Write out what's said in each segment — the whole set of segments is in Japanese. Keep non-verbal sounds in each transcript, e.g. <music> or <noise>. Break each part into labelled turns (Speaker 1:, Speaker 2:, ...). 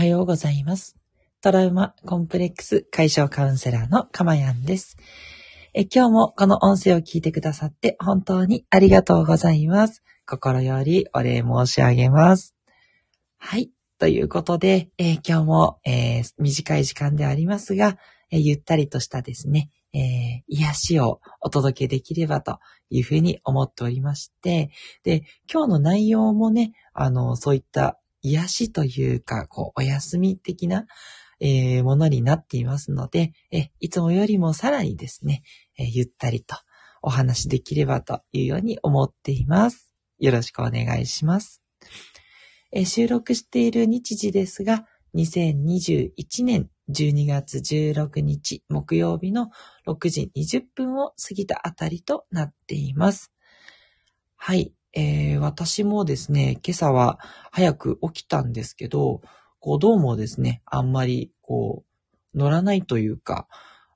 Speaker 1: はようございます。トラウマコンプレックス解消カウンセラーのかまやんです。え今日もこの音声を聞いてくださって本当にありがとうございます。心よりお礼申し上げます。はい。ということで、え今日も、えー短い時間でありますが、えゆったりとしたですね、え癒しをお届けできればというふうに思っておりまして、で、今日の内容もね、あの、そういった癒しというか、こう、お休み的な、えーものになっていますので、えいつもよりもさらにですね、えゆったりとお話しできればというように思っています。よろしくお願いします。え収録している日時ですが、2021年12月16日木曜日の6時20分を過ぎたあたりとなっています。はい。えー私もですね、今朝は早く起きたんですけど、こう、どうもですね、あんまり、こう、乗らないというか、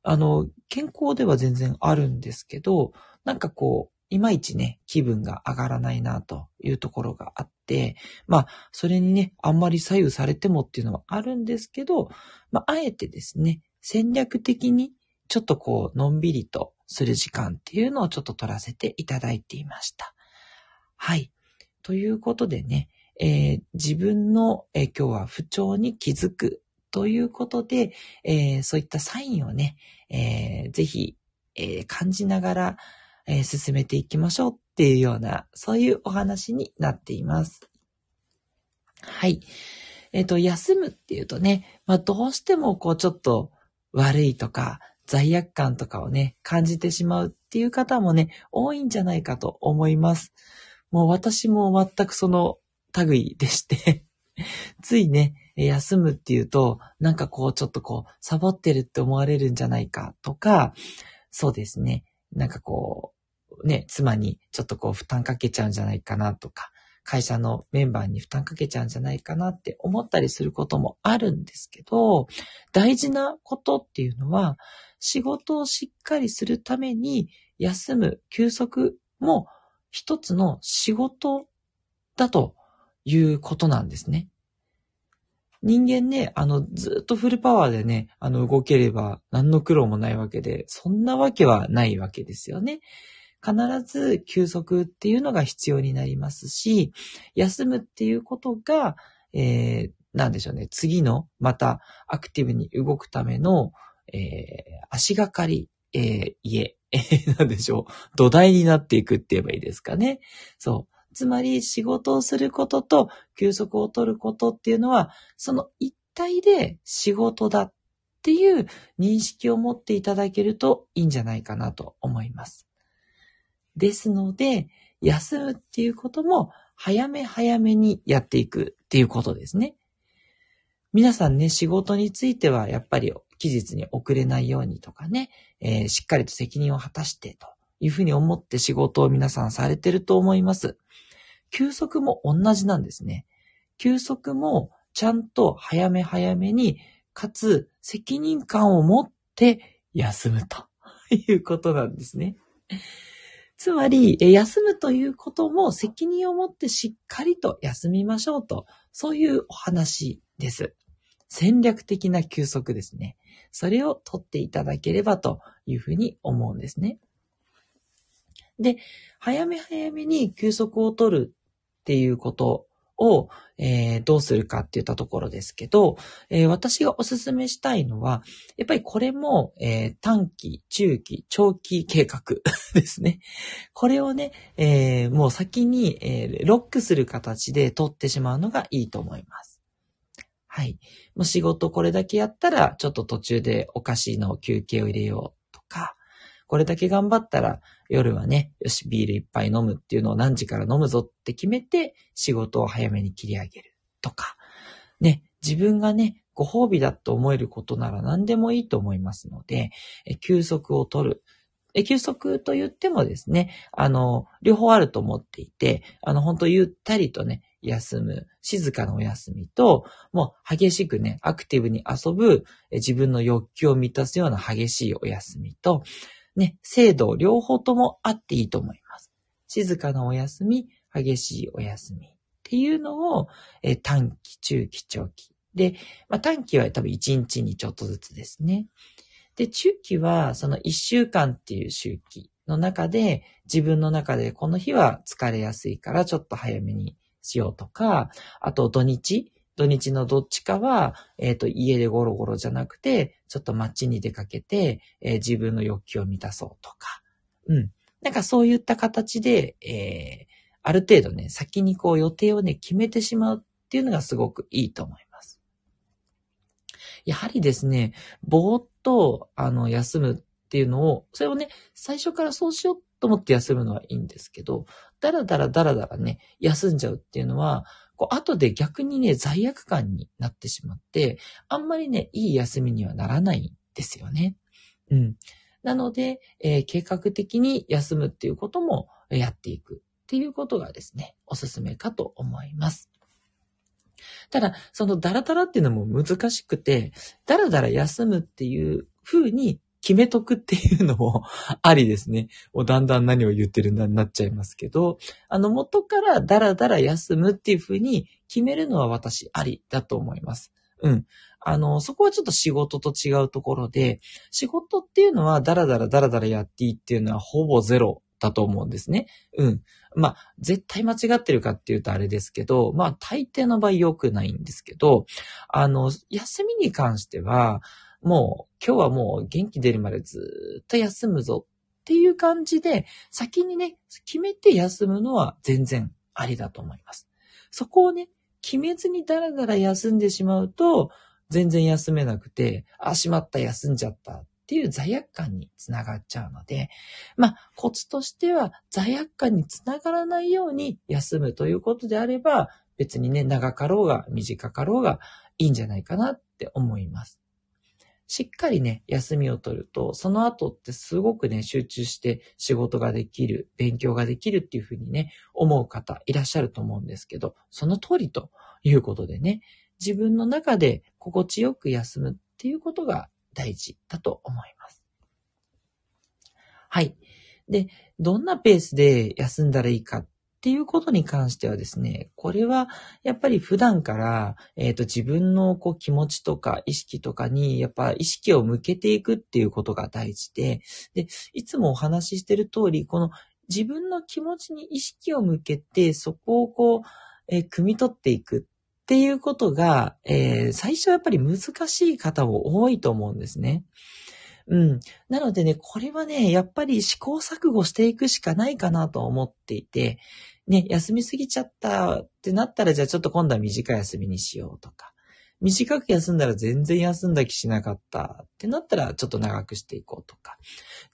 Speaker 1: あの、健康では全然あるんですけど、なんかこう、いまいちね、気分が上がらないなというところがあって、まあ、それにね、あんまり左右されてもっていうのはあるんですけど、まあ、あえてですね、戦略的に、ちょっとこう、のんびりとする時間っていうのをちょっと取らせていただいていました。はい。ということでね、えー自分の、えー今日は不調に気づくということで、えーそういったサインをね、えーぜひ、え感じながら、え進めていきましょうっていうような、そういうお話になっています。はい。えっ、と、休むっていうとね、まあどうしてもこうちょっと悪いとか、罪悪感とかをね、感じてしまうっていう方もね、多いんじゃないかと思います。もう私も全くその類でして、<laughs> ついね、休むっていうと、なんかこうちょっとこう、サボってるって思われるんじゃないかとか、そうですね、なんかこう、ね、妻にちょっとこう負担かけちゃうんじゃないかなとか、会社のメンバーに負担かけちゃうんじゃないかなって思ったりすることもあるんですけど、大事なことっていうのは、仕事をしっかりするために休む、休息も一つの仕事だということなんですね。人間ね、あの、ずっとフルパワーでね、あの、動ければ何の苦労もないわけで、そんなわけはないわけですよね。必ず休息っていうのが必要になりますし、休むっていうことが、えー、なんでしょうね、次の、またアクティブに動くための、えー、足がかり、えー、家、えー、なんでしょ？う、土台になっていくって言えばいいですかね。そう。つまり仕事をすることと休息を取ることっていうのは、その一体で仕事だっていう認識を持っていただけるといいんじゃないかなと思います。ですので、休むっていうことも早め早めにやっていくっていうことですね。皆さんね、仕事についてはやっぱり期日に遅れないようにとかね、えーしっかりと責任を果たしてというふうに思って仕事を皆さんされてると思います。休息も同じなんですね。休息もちゃんと早め早めに、かつ責任感を持って休むと <laughs> いうことなんですね。つまり、休むということも責任を持ってしっかりと休みましょうと、そういうお話です。戦略的な休息ですね。それを取っていただければというふうに思うんですね。で、早め早めに休息を取るっていうことを、えーどうするかって言ったところですけど、えー私がお勧めしたいのは、やっぱりこれも、えー短期、中期、長期計画 <laughs> ですね。これをね、えーもう先に、えーロックする形で取ってしまうのがいいと思います。はい。もう仕事これだけやったら、ちょっと途中でお菓子の休憩を入れようとか、これだけ頑張ったら夜はね、よし、ビール一杯飲むっていうのを何時から飲むぞって決めて仕事を早めに切り上げるとか、ね、自分がね、ご褒美だと思えることなら何でもいいと思いますので、休息を取る。え休息と言ってもですね、あの、両方あると思っていて、あの、本当ゆったりとね、休む、静かなお休みと、もう激しくね、アクティブに遊ぶ、自分の欲求を満たすような激しいお休みと、ね、制度両方ともあっていいと思います。静かなお休み、激しいお休みっていうのを、え短期、中期、長期で、まあ、短期は多分1日にちょっとずつですね。で、中期はその1週間っていう周期の中で、自分の中でこの日は疲れやすいからちょっと早めにしようとか、あと土日、土日のどっちかは、えっ、ー、と、家でゴロゴロじゃなくて、ちょっと街に出かけて、えー、自分の欲求を満たそうとか。うん。なんかそういった形で、えー、ある程度ね、先にこう予定をね、決めてしまうっていうのがすごくいいと思います。やはりですね、ぼーっと、あの、休むっていうのを、それをね、最初からそうしようと思って休むのはいいんですけど、だらだらだらだらね、休んじゃうっていうのは、こう、後で逆にね、罪悪感になってしまって、あんまりね、いい休みにはならないんですよね。うん。なので、えー、計画的に休むっていうこともやっていくっていうことがですね、おすすめかと思います。ただ、そのダラダラっていうのも難しくて、ダラダラ休むっていう風に決めとくっていうのも <laughs> ありですね。もだんだん何を言ってるんだになっちゃいますけど、あの元からダラダラ休むっていう風に決めるのは私ありだと思います。うん。あの、そこはちょっと仕事と違うところで、仕事っていうのはダラダラダラダラやっていいっていうのはほぼゼロだと思うんですね。うん。まあ、絶対間違ってるかっていうとあれですけど、まあ、大抵の場合良くないんですけど、あの、休みに関しては、もう今日はもう元気出るまでずっと休むぞっていう感じで、先にね、決めて休むのは全然ありだと思います。そこをね、決めずにダラダラ休んでしまうと、全然休めなくて、あ、しまった、休んじゃったっていう罪悪感につながっちゃうので、まあ、コツとしては罪悪感につながらないように休むということであれば、別にね、長かろうが短かろうがいいんじゃないかなって思います。しっかりね、休みを取ると、その後ってすごくね、集中して仕事ができる、勉強ができるっていうふうにね、思う方いらっしゃると思うんですけど、その通りということでね、自分の中で心地よく休むっていうことが大事だと思います。はい。で、どんなペースで休んだらいいかっっていうことに関してはですね、これはやっぱり普段から、えっ、ー、と自分のこう気持ちとか意識とかにやっぱ意識を向けていくっていうことが大事で、で、いつもお話ししてる通り、この自分の気持ちに意識を向けて、そこをこう、えー、汲み取っていくっていうことが、えー、最初はやっぱり難しい方も多いと思うんですね。うん。なのでね、これはね、やっぱり試行錯誤していくしかないかなと思っていて、ね、休みすぎちゃったってなったら、じゃあちょっと今度は短い休みにしようとか、短く休んだら全然休んだ気しなかったってなったら、ちょっと長くしていこうとか、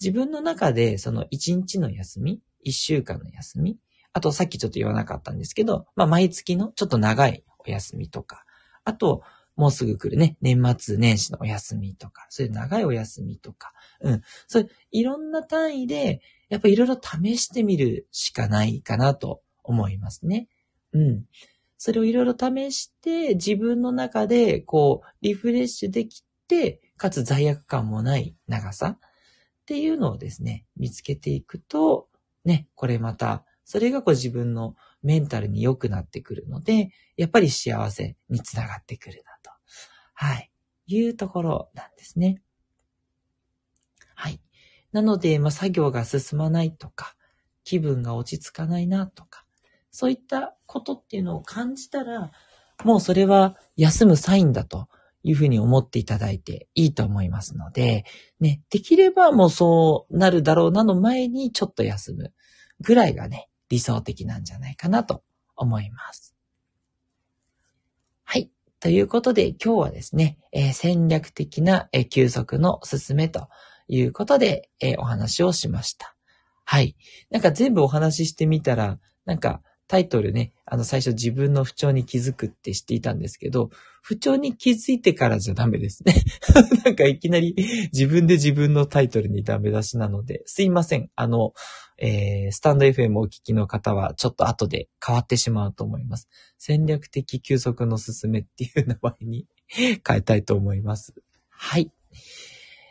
Speaker 1: 自分の中でその1日の休み、1週間の休み、あとさっきちょっと言わなかったんですけど、まあ毎月のちょっと長いお休みとか、あと、もうすぐ来るね、年末年始のお休みとか、そういう長いお休みとか、うん。そういういろんな単位で、やっぱいろいろ試してみるしかないかなと思いますね。うん。それをいろいろ試して、自分の中で、こう、リフレッシュできて、かつ罪悪感もない長さっていうのをですね、見つけていくと、ね、これまた、それがこう自分のメンタルに良くなってくるので、やっぱり幸せにつながってくるなと。はい。いうところなんですね。はい。なので、まあ、作業が進まないとか、気分が落ち着かないなとか、そういったことっていうのを感じたら、もうそれは休むサインだというふうに思っていただいていいと思いますので、ね、できればもうそうなるだろうなの前にちょっと休むぐらいがね、理想的なんじゃないかなと思います。はい。ということで今日はですね、えー、戦略的な、えー、休息のすすめということで、えー、お話をしました。はい。なんか全部お話ししてみたら、なんかタイトルね、あの最初自分の不調に気づくって知っていたんですけど、不調に気づいてからじゃダメですね。<laughs> なんかいきなり自分で自分のタイトルにダメ出しなので、すいません。あの、えー、スタンド FM をお聞きの方はちょっと後で変わってしまうと思います。戦略的休息のすすめっていう名前に変えたいと思います。はい。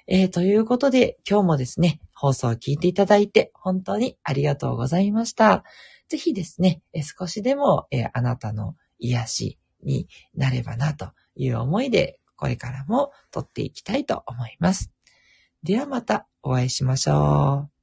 Speaker 1: えー、ということで、今日もですね、放送を聞いていただいて本当にありがとうございました。ぜひですね、え少しでも、えあなたの癒しになればなという思いで、これからも撮っていきたいと思います。ではまたお会いしましょう。